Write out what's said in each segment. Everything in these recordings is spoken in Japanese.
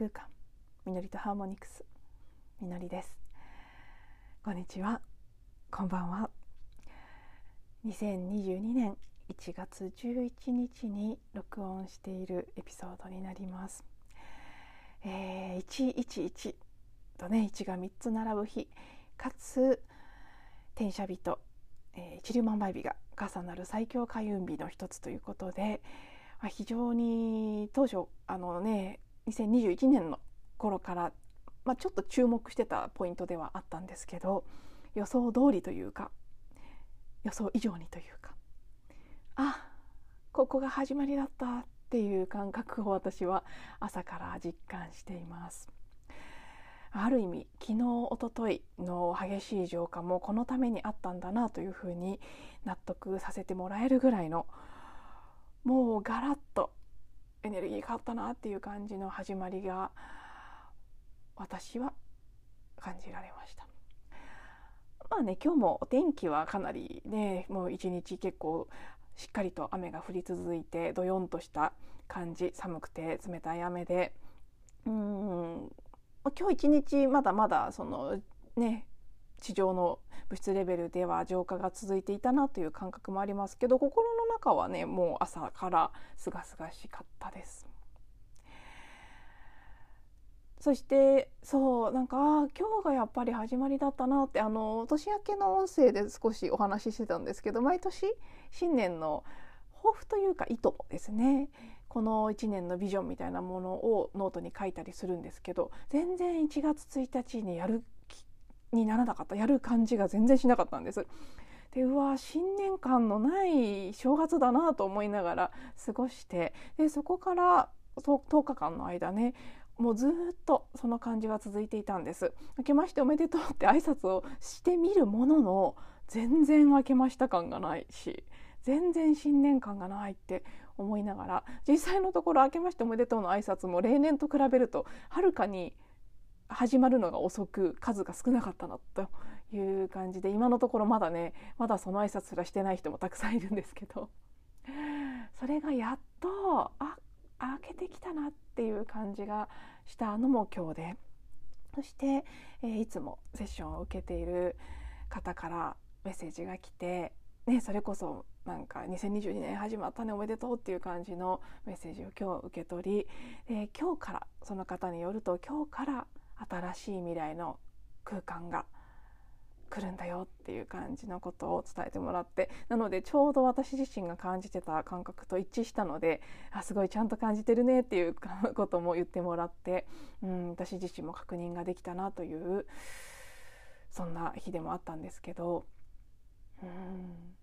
空間みのりとハーモニクスみのりです。こんにちは。こんばんは。2022年1月11日に録音しているエピソードになります、えー、111とね1が3つ並ぶ日かつ天赦日と、えー、一粒万倍日が重なる最強開運日の一つということで、まあ、非常に当初あのね2021年の頃から、まあ、ちょっと注目してたポイントではあったんですけど予想通りというか予想以上にというかあここが始まりだったっていう感覚を私は朝から実感しています。ある意味昨日おとといの激しい浄化もこのためにあったんだなというふうに納得させてもらえるぐらいのもうガラッとエネルギー変わったなっていう感じの始まりが私は感じられました。まあね今日もお天気はかなりねもう一日結構しっかりと雨が降り続いてどよんとした感じ寒くて冷たい雨でうん今日一日まだまだそのね地上の物質レベルでは浄化が続いていたなという感覚もありますけど心の中はねもう朝からすがすがしかったです。そしてそうなんか今日がやっぱり始まりだったなってあの年明けの音声で少しお話ししてたんですけど毎年新年の抱負というか意図ですねこの1年のビジョンみたいなものをノートに書いたりするんですけど全然1月1日にやるにならなかったやる感じが全然しなかったんです。でうわ新年感のない正月だなと思いながら過ごしてでそこから10日間の間ねもうずっとその感じが続いていたんです明けましておめでとうって挨拶をしてみるものの全然明けました感がないし全然新年感がないって思いながら実際のところ明けましておめでとうの挨拶も例年と比べるとはるかに始まるのが遅く数が少なかったなという感じで今のところまだねまだその挨拶すらしてない人もたくさんいるんですけど それがやっとあ開けてきたなっていう感じがしたのも今日で。そして、えー、いつもセッションを受けている方からメッセージが来て、ね、それこそなんか2022年始まったねおめでとうっていう感じのメッセージを今日受け取り、えー、今日からその方によると今日から新しい未来の空間が来るんだよっていう感じのことを伝えてもらってなのでちょうど私自身が感じてた感覚と一致したのであすごいちゃんと感じてるねっていうことも言ってもらって、うん、私自身も確認ができたなというそんな日でもあったんですけど。うん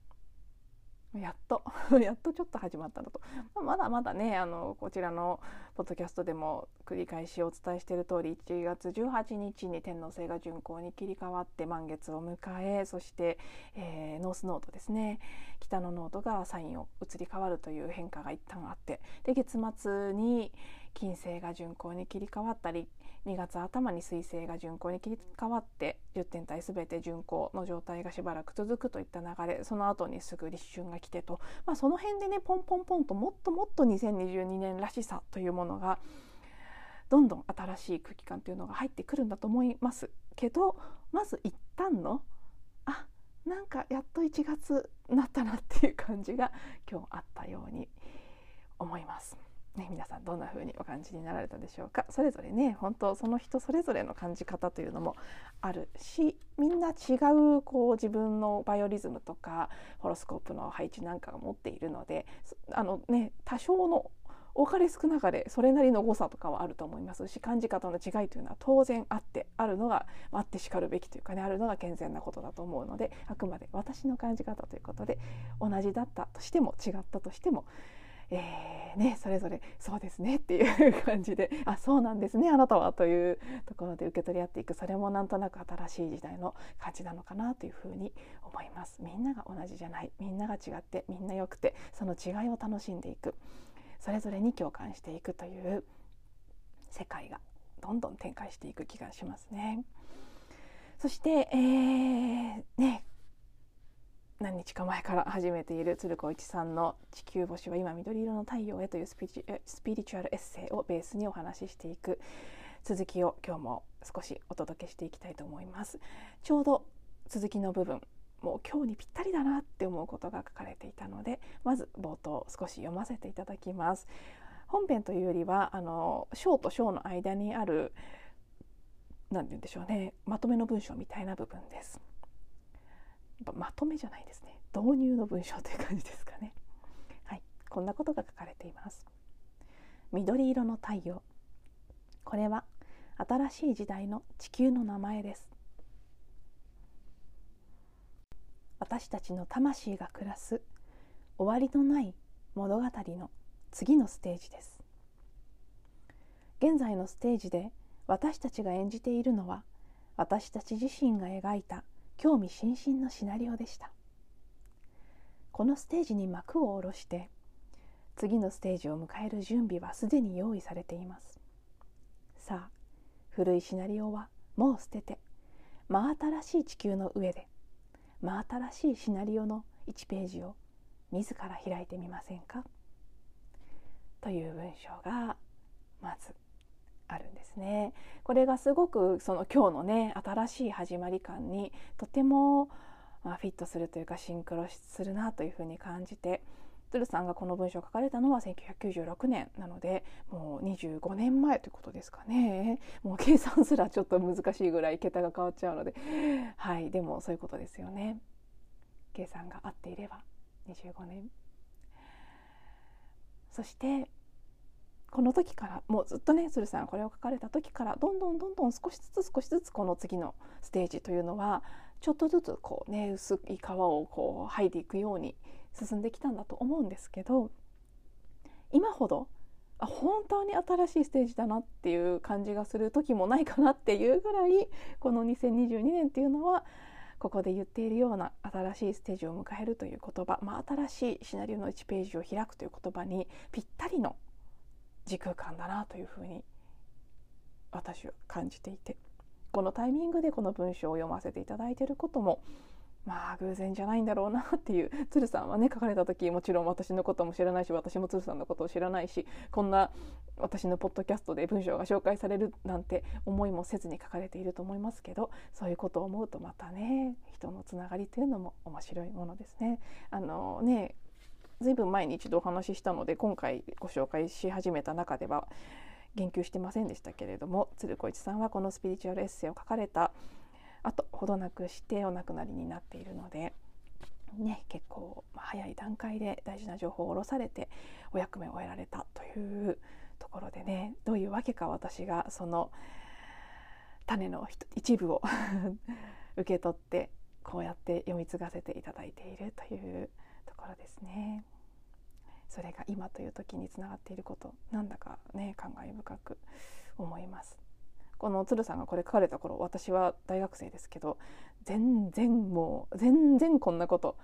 やっと やっとちょっと始まったのと、まだまだねあのこちらのポッドキャストでも繰り返しお伝えしている通り1月18日に天王星が順行に切り替わって満月を迎えそして、えー、ノースノードですね。北のノードがサインを移り変わるという変化が一旦あってで月末に金星が順行に切り替わったり2月頭に水星が順行に切り替わって10天体全て順行の状態がしばらく続くといった流れその後にすぐ立春が来てと、まあ、その辺でねポンポンポンともっともっと2022年らしさというものがどんどん新しい空気感というのが入ってくるんだと思いますけどまず一旦のあなんかやっと1月なったなっていう感じが今日あったように思います。ね、皆さんどんな風にお感じになられたでしょうか？それぞれね本当その人それぞれの感じ方というのもあるしみんな違うこう自分のバイオリズムとかホロスコープの配置なんかが持っているのであの、ね、多少の多かれ少なかれそれなりの誤差とかはあると思いますし感じ方の違いというのは当然あってあるのがあってしかるべきというかねあるのが健全なことだと思うのであくまで私の感じ方ということで同じだったとしても違ったとしてもえー、ね、それぞれそうですね。っていう感じであそうなんですね。あなたはというところで受け取り合っていくそれもなんとなく新しい時代の感じなのかなというふうに思います。みんなが同じじゃない。みんなが違ってみんな良くてその違いを楽しんでいく。それぞれに共感していくという世界がどんどん展開していく気がしますね。そして、えー、ね何日か前から始めている鶴子一さんの「地球星は今緑色の太陽へ」というスピリチュアルエッセイをベースにお話ししていく続きを今日も少しお届けしていきたいと思います。ちょうど続きの部分もう今日にぴったりだなって思うことが書かれていたのでまず冒頭少し読ませていただきます。本編というよりはあの章と章の間にある何て言うんでしょうねまとめの文章みたいな部分です。まとめじゃないですね。導入の文章という感じですかね。はい。こんなことが書かれています。緑色の太陽。これは新しい時代の地球の名前です。私たちの魂が暮らす終わりのない物語の次のステージです。現在のステージで私たちが演じているのは私たち自身が描いた興味津々のシナリオでした。このステージに幕を下ろして次のステージを迎える準備はすでに用意されています。さあ古いシナリオはもう捨てて真新しい地球の上で真新しいシナリオの1ページを自ら開いてみませんか？という文章がまずあるんですね。これがすごくその今日のね新しい始まり感にとても、まあ、フィットするというかシンクロするなというふうに感じて鶴さんがこの文章を書かれたのは1996年なのでもう25年前ということですかね。もう計算すらちょっと難しいぐらい桁が変わっちゃうので。はいでもそういうことですよね。計算が合っていれば25年。そしてこの時からもうずっとね鶴さんこれを書かれた時からどんどんどんどん少しずつ少しずつこの次のステージというのはちょっとずつこうね薄い皮をこう剥いでいくように進んできたんだと思うんですけど今ほど本当に新しいステージだなっていう感じがする時もないかなっていうぐらいこの2022年っていうのはここで言っているような新しいステージを迎えるという言葉、まあ、新しいシナリオの1ページを開くという言葉にぴったりの時空間だなというふうに私は感じていてこのタイミングでこの文章を読ませていただいていることもまあ偶然じゃないんだろうなっていう鶴さんはね書かれた時もちろん私のことも知らないし私も鶴さんのことを知らないしこんな私のポッドキャストで文章が紹介されるなんて思いもせずに書かれていると思いますけどそういうことを思うとまたね人のつながりというのも面白いものですね。あのねずいぶん前に一度お話ししたので今回ご紹介し始めた中では言及してませんでしたけれども鶴子一さんはこのスピリチュアルエッセイを書かれた後ほどなくしてお亡くなりになっているので。ね、結構早い段階で大事な情報を下ろされてお役目を終えられたというところでねどういうわけか私がその種の一部を 受け取ってこうやって読み継がせていただいているというころですね。それが今という時につながっていることなんだかね感慨深く思います。この鶴さんがこれ書かれた頃私は大学生ですけど全然もう全然こんなこと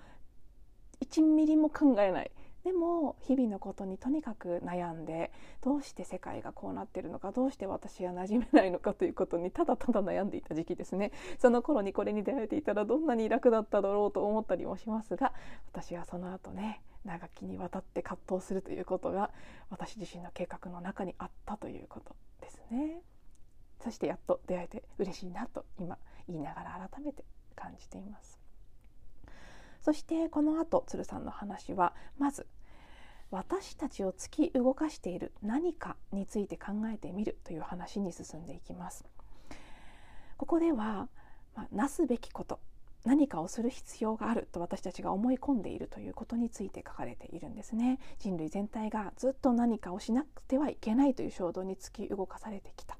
1ミリも考えない。でも日々のことにとにかく悩んでどうして世界がこうなってるのかどうして私は馴染めないのかということにただただ悩んでいた時期ですね。その頃にこれに出会えていたらどんなに楽だっただろうと思ったりもしますが私はその後ね長きにわたって葛藤するということが私自身の計画の中にあったということですね。そしてやっと出会えて嬉しいなと今言いながら改めて感じています。そしてこの後鶴さんの話はまず私たちを突き動かしている何かについて考えてみるという話に進んでいきます。ここでは、まあ、なすべきこと何かをする必要があると私たちが思い込んでいるということについて書かれているんですね。人類全体がずっと何かをしなくてはいけないという衝動に突き動かされてきた。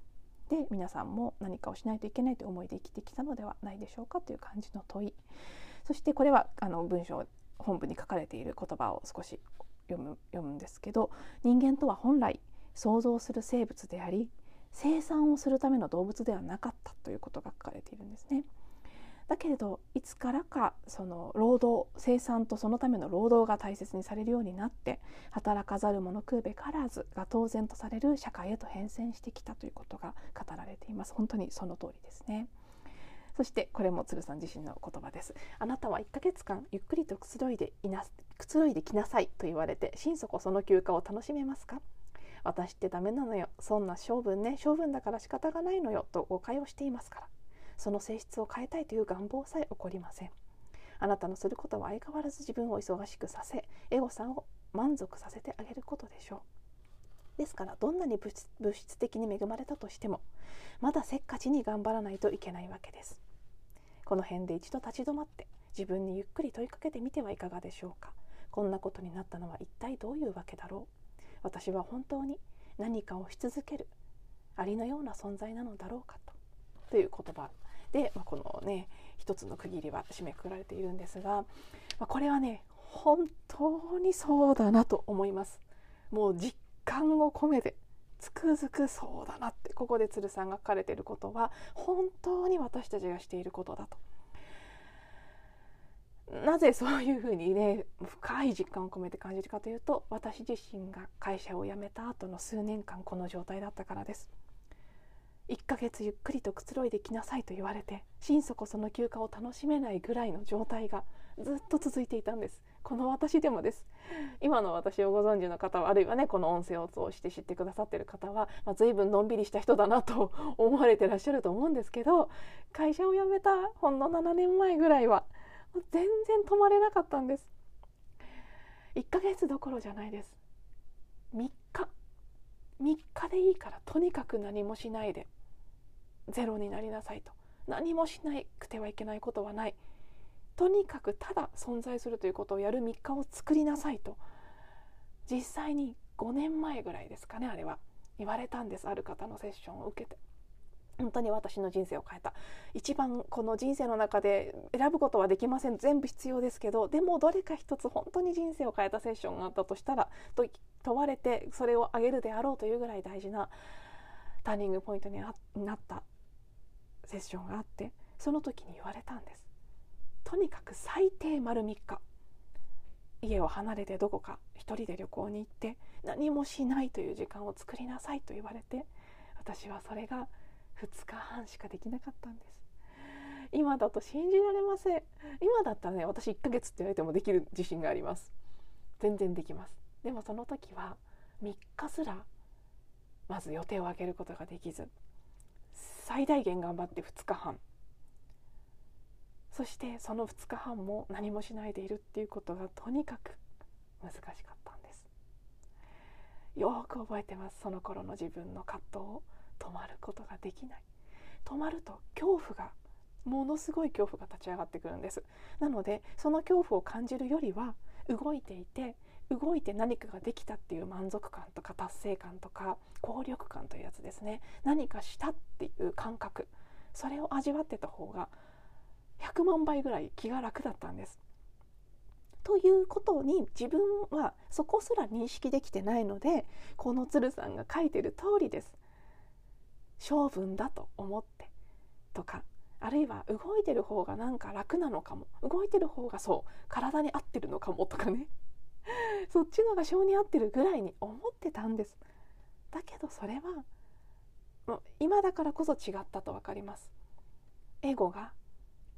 で皆さんも何かをしないといけないという思いで生きてきたのではないでしょうかという感じの問い。そしてこれはあの文章本文に書かれている言葉を少し読む読むんですけど人間とは本来想像する生物であり生産をするための動物ではなかったということが書かれているんですね。だけれどいつからかその労働生産とそのための労働が大切にされるようになって働かざる者食うべからずが当然とされる社会へと変遷してきたということが語られています。本当にその通りですね。そしてこれも鶴さん自身の言葉です。あなたは1ヶ月間ゆっくりとくつろいでいなくつろいできなさいと言われて心底その休暇を楽しめますか？私ってダメなのよ。そんな性分ね。性分だから仕方がないのよ。と誤解をしていますから。その性質を変えたいという願望さえ起こりません。あなたのすることは相変わらず自分を忙しくさせエゴさんを満足させてあげることでしょう。ですからどんなに物質的に恵まれたとしてもまだせっかちに頑張らないといけないわけです。この辺で一度立ち止まって自分にゆっくり問いかけてみてはいかがでしょうか？こんなことになったのは一体どういうわけだろう？私は本当に何かをし続けるありのような存在なのだろうかと。という言葉で、まあ、このね一つの区切りは締めくくられているんですが、まあ、これはね本当にそうだなと思います。もう実感を込めてつくづくそうだなってここで鶴さんが書かれていることは本当に私たちがしていることだと。なぜそういうふうにね深い実感を込めて感じるかというと私自身が会社を辞めた後の数年間この状態だったからです。1ヶ月ゆっくりとくつろいできなさいと言われて心底その休暇を楽しめないぐらいの状態がずっと続いていたんですこの私でもです今の私をご存知の方はあるいはねこの音声を通して知ってくださってる方は、まあ、随分のんびりした人だなと 思われてらっしゃると思うんですけど会社を辞めたほんの7年前ぐらいは全然止まれなかったんです。1ヶ月どころじゃないです。3日。3日でいいからとにかく何もしないで。ゼロになりなさいと。何もしなくてはいけないことはない。とにかくただ存在するということをやる3日を作りなさいと。実際に5年前ぐらいですかねあれは。言われたんですある方のセッションを受けて。本当に私の人生を変えた。一番この人生の中で選ぶことはできません。全部必要ですけどでもどれか一つ本当に人生を変えたセッションがあったとしたらと問われてそれをあげるであろうというぐらい大事なターニングポイントになったセッションがあってその時に言われたんです。とにかく最低丸3日。家を離れてどこか一人で旅行に行って何もしないという時間を作りなさいと言われて私はそれが2日半しかできなかったんです。今だと信じられません。今だったらね私1ヶ月って言われてもできる自信があります。全然できます。でもその時は3日すらまず予定を空けることができず最大限頑張って2日半。そしてその2日半も何もしないでいるっていうことがとにかく難しかったんです。よく覚えてます。その頃の自分の葛藤を。止まることができない止まると恐怖がものすごい恐怖が立ち上がってくるんですなのでその恐怖を感じるよりは動いていて動いて何かができたっていう満足感とか達成感とか効力感というやつですね何かしたっていう感覚それを味わってた方が100万倍ぐらい気が楽だったんです。ということに自分はそこすら認識できてないのでこの鶴さんが書いてる通りです。性分だと思ってとかあるいは動いてる方がなんか楽なのかも動いてる方がそう体に合ってるのかもとかね。そっちのが性に合ってるぐらいに思ってたんです。だけどそれはもう今だからこそ違ったと分かります。エゴが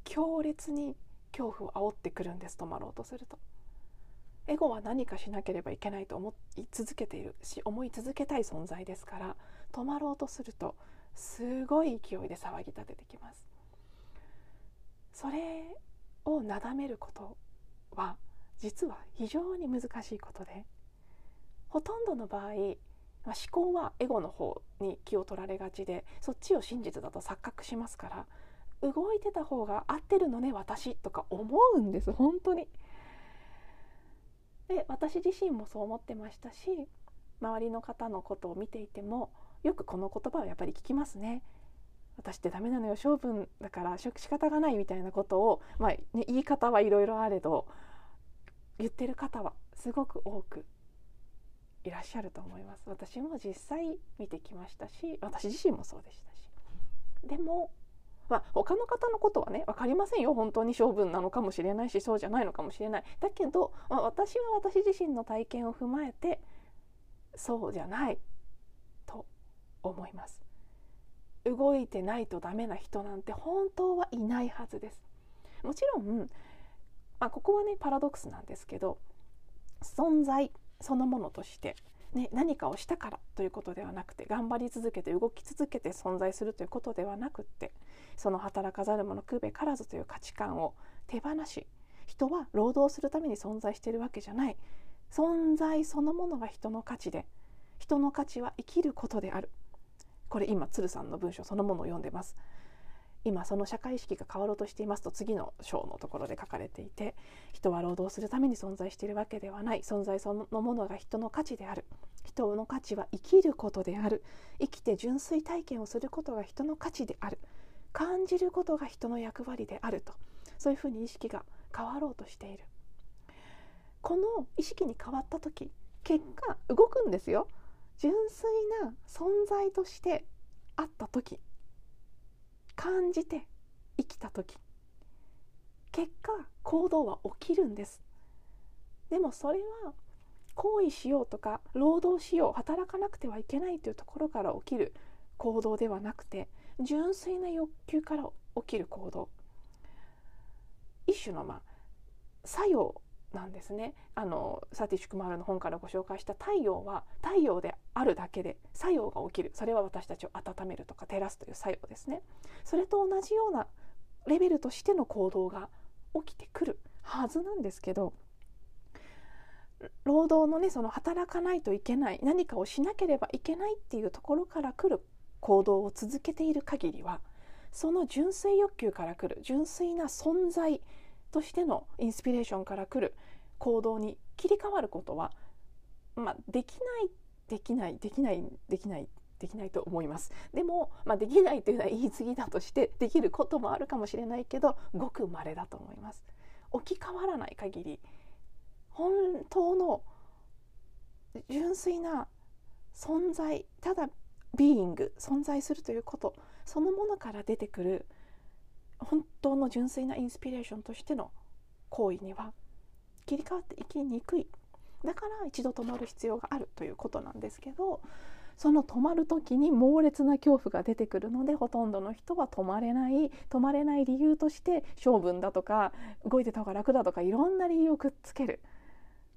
強烈に恐怖を煽ってくるんです止まろうとすると。エゴは何かしなければいけないと思い続けているし思い続けたい存在ですから止まろうとするとすごい勢いで騒ぎ立ててきますそれをなだめることは実は非常に難しいことでほとんどの場合、思考はエゴの方に気を取られがちでそっちを真実だと錯覚しますから動いてた方が合ってるのね私とか思うんです本当に。で私自身もそう思ってましたし周りの方のことを見ていてもよくこの言葉をやっぱり聞きますね。私ってダメなのよ性分だから仕方がないみたいなことを、まあね、言い方はいろいろあれど言ってる方はすごく多くいらっしゃると思います。私も実際見てきましたし私自身もそうでしたし。でもまあ、他の方のことはね分かりませんよ。本当に性分なのかもしれないしそうじゃないのかもしれない。だけど、まあ、私は私自身の体験を踏まえてそうじゃない。思います。動いてないとダメな人なんて本当はいないはずです。もちろん、まあ、ここはねパラドックスなんですけど存在そのものとして、ね、何かをしたからということではなくて頑張り続けて動き続けて存在するということではなくってその働かざる者食べからずという価値観を手放し人は労働するために存在しているわけじゃない。存在そのものが人の価値で人の価値は生きることである。これ今鶴さんの文章そのものを読んでます。今その社会意識が変わろうとしていますと次の章のところで書かれていて人は労働するために存在しているわけではない。存在そのものが人の価値である。人の価値は生きることである。生きて純粋体験をすることが人の価値である。感じることが人の役割であると。そういうふうに意識が変わろうとしている。この意識に変わった時結果動くんですよ。純粋な存在としてあった時感じて生きた時結果行動は起きるんです。でもそれは行為しようとか労働しよう働かなくてはいけないというところから起きる行動ではなくて純粋な欲求から起きる行動。一種のまあ作用なんですね。あのサティシュクマールの本からご紹介した太陽は太陽であるだけで作用が起きる。それは私たちを温めるとか照らすという作用ですね。それと同じようなレベルとしての行動が起きてくるはずなんですけど労働のねその働かないといけない何かをしなければいけないっていうところから来る行動を続けている限りはその純粋欲求から来る純粋な存在としてのインスピレーションから来る行動に切り替わることは、まあ、できないできないできないできないできないと思います。でも、まあ、できないというのは言い過ぎだとしてできることもあるかもしれないけどごく稀だと思います。置き換わらない限り本当の純粋な存在ただビーイング存在するということそのものから出てくる本当の純粋なインスピレーションとしての行為には切り替わっていきにくい。だから一度止まる必要があるということなんですけどその止まる時に猛烈な恐怖が出てくるのでほとんどの人は止まれない止まれない理由として性分だとか動いてた方が楽だとかいろんな理由をくっつける。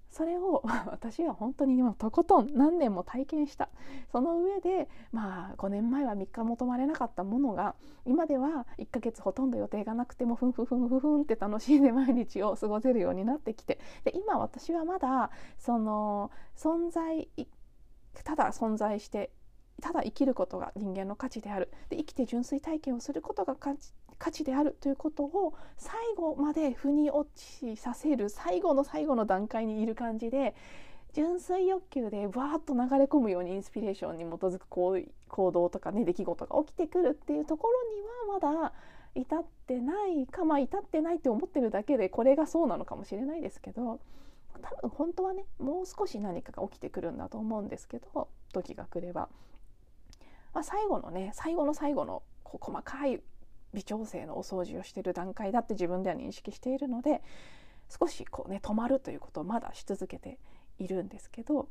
それを 私は本当に今とことん何年も体験した。その上でまあ5年前は3日も泊まれなかったものが今では1ヶ月ほとんど予定がなくてもふんふんふんふんって楽しんで毎日を過ごせるようになってきて。で今私はまだその存在ただ存在してただ生きることが人間の価値である。で生きて純粋体験をすることが価値価値であるということを最後まで腑に落ちさせる最後の最後の段階にいる感じで純粋欲求でバーッと流れ込むようにインスピレーションに基づく行動とかね出来事が起きてくるっていうところにはまだ至ってないかまあ至ってないって思ってるだけでこれがそうなのかもしれないですけど多分本当はねもう少し何かが起きてくるんだと思うんですけど時が来れば、まあ、最後のね最後の最後のこう細かい微調整のお掃除をしている段階だって自分では認識しているので少しこうね止まるということをまだし続けているんですけど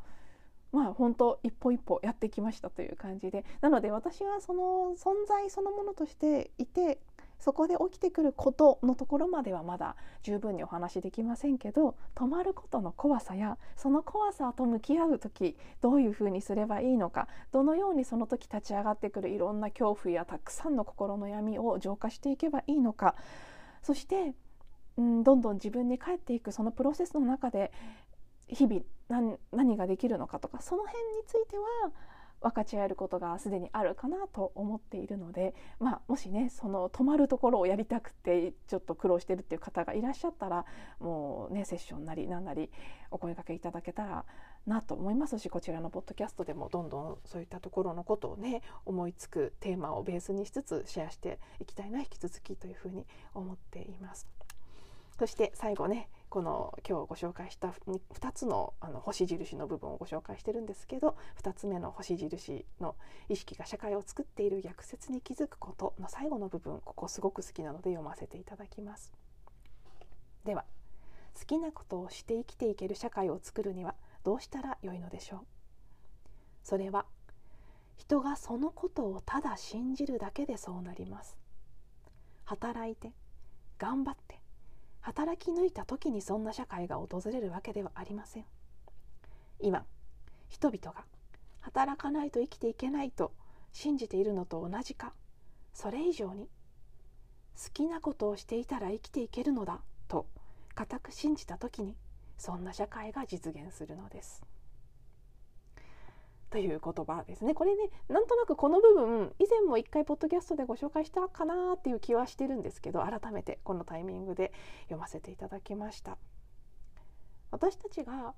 まあ本当一歩一歩やってきましたという感じでなので私はその存在そのものとしていてそこで起きてくることのところまではまだ十分にお話しできませんけど止まることの怖さやその怖さと向き合う時どういうふうにすればいいのかどのようにその時立ち上がってくるいろんな恐怖やたくさんの心の闇を浄化していけばいいのかそしてうん、どんどん自分に返っていくそのプロセスの中で日々何ができるのかとかその辺については分かち合えることがすでにあるかなと思っているので、まあ、もしねその止まるところをやりたくてちょっと苦労してるっていう方がいらっしゃったらもうねセッションなりなんなりお声かけいただけたらなと思いますしこちらのポッドキャストでもどんどんそういったところのことをね思いつくテーマをベースにしつつシェアしていきたいな引き続きというふうに思っています。そして最後ねこの今日ご紹介した2つのあの星印の部分をご紹介してるんですけど2つ目の星印の意識が社会を作っている逆説に気づくことの最後の部分ここすごく好きなので読ませていただきます。では好きなことをして生きていける社会を作るにはどうしたらよいのでしょう？それは人がそのことをただ信じるだけでそうなります働いて頑張って働き抜いた時にそんな社会が訪れるわけではありません今人々が働かないと生きていけないと信じているのと同じかそれ以上に好きなことをしていたら生きていけるのだと固く信じた時にそんな社会が実現するのです。という言葉ですね。これね、なんとなくこの部分、以前も一回ポッドキャストでご紹介したかなっていう気はしてるんですけど、改めてこのタイミングで読ませていただきました。私たちが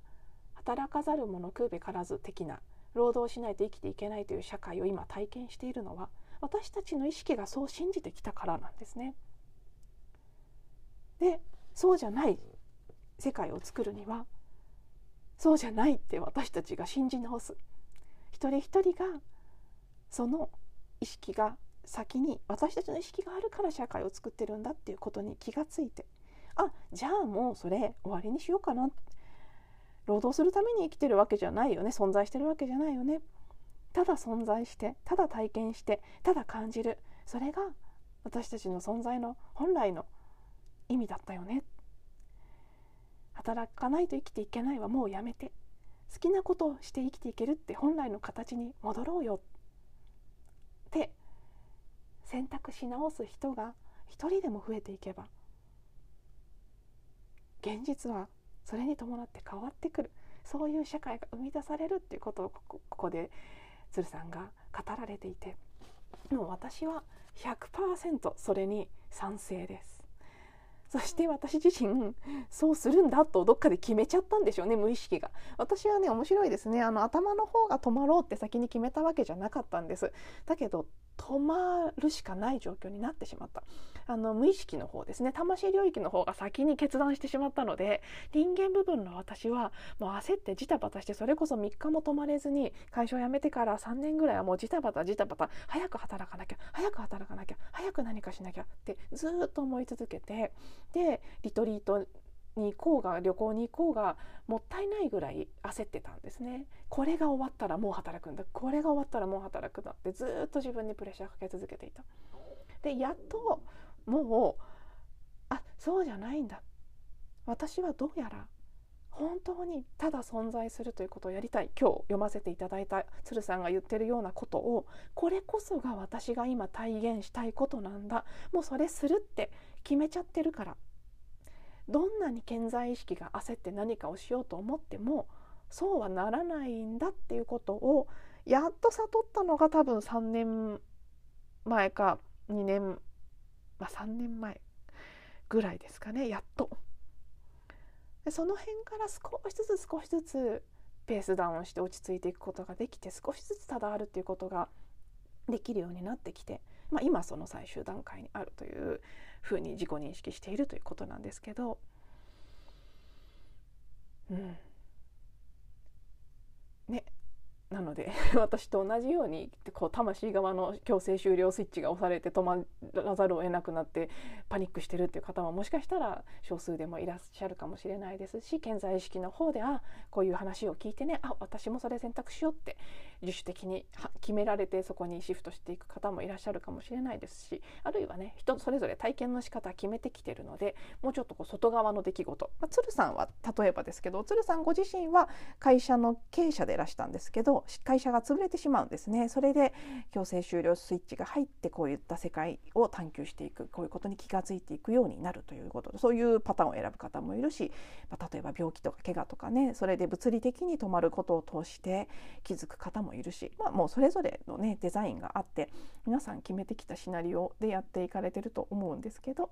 働かざる者食うべからず的な労働しないと生きていけないという社会を今体験しているのは私たちの意識がそう信じてきたからなんですね。でそうじゃない世界を作るにはそうじゃないって私たちが信じ直す一人一人がその意識が先に私たちの意識があるから社会を作ってるんだっていうことに気がついてあじゃあもうそれ終わりにしようかな労働するために生きてるわけじゃないよね。存在してるわけじゃないよね。ただ存在してただ体験してただ感じる。それが私たちの存在の本来の意味だったよね。働かないと生きていけないはもうやめて。好きなことをして生きていけるって本来の形に戻ろうよって選択し直す人が一人でも増えていけば現実はそれに伴って変わってくるそういう社会が生み出されるっていうことをここで鶴さんが語られていてもう私は100%それに賛成です。そして私自身そうするんだとどっかで決めちゃったんでしょうね無意識が。私はね面白いですね。あの頭の方が止まろうって先に決めたわけじゃなかったんです。だけど止まるしかない状況になってしまった。あの無意識の方ですね。魂領域の方が先に決断してしまったので人間部分の私はもう焦ってジタバタしてそれこそ3日も止まれずに会社を辞めてから3年ぐらいはもうジタバタジタバタ早く働かなきゃ早く働かなきゃ早く何かしなきゃってずっと思い続けてでリトリートに行こうが旅行に行こうがもったいないぐらい焦ってたんですね。これが終わったらもう働くんだ。これが終わったらもう働くんだってずっと自分にプレッシャーかけ続けていた。でやっともうあそうじゃないんだ。私はどうやら本当にただ存在するということをやりたい。今日読ませていただいた鶴さんが言ってるようなことを。これこそが私が今体現したいことなんだ。もうそれするって決めちゃってるから。どんなに健在意識が焦って何かをしようと思ってもそうはならないんだっていうことをやっと悟ったのが多分3年前か2年まあ、3年前ぐらいですかねやっと。でその辺から少しずつ少しずつペースダウンして落ち着いていくことができて少しずつただあるっていうことができるようになってきて、まあ、今その最終段階にあるというふうに自己認識しているということなんですけどうん。ね。なので 私と同じようにこう魂側の強制終了スイッチが押されて止まらざるを得なくなってパニックしてるっていう方はもしかしたら少数でもいらっしゃるかもしれないですし健在意識の方であこういう話を聞いてねあ私もそれ選択しようって自主的に決められてそこにシフトしていく方もいらっしゃるかもしれないですしあるいはね人それぞれ体験の仕方決めてきてるのでもうちょっとこう外側の出来事、まあ、鶴さんは例えばですけど鶴さんご自身は会社の経営者でいらしたんですけど会社が潰れてしまうんですね。それで強制終了スイッチが入ってこういった世界を探求していくこういうことに気が付いていくようになるということ。でそういうパターンを選ぶ方もいるし、まあ、例えば病気とか怪我とかねそれで物理的に止まることを通して気づく方ももいるし、まあ、もうそれぞれのねデザインがあって皆さん決めてきたシナリオでやっていかれてると思うんですけど。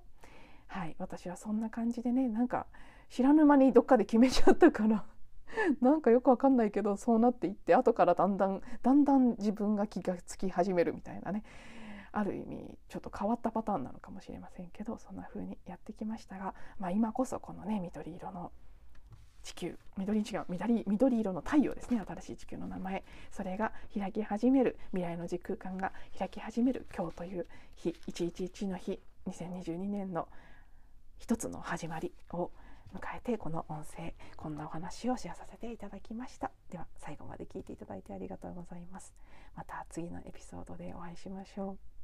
はい、私はそんな感じでねなんか知らぬ間にどっかで決めちゃったから なんかよくわかんないけどそうなっていって後からだんだんだんだん自分が気がつき始めるみたいなねある意味ちょっと変わったパターンなのかもしれませんけどそんな風にやってきましたが、まあ、今こそこのね緑色の地球緑違う緑緑色の太陽ですね。新しい地球の名前。それが開き始める未来の時空間が開き始める今日という日。111の日。2022年の一つの始まりを迎えてこの音声こんなお話をシェアさせていただきました。では最後まで聞いていただいてありがとうございます。また次のエピソードでお会いしましょう。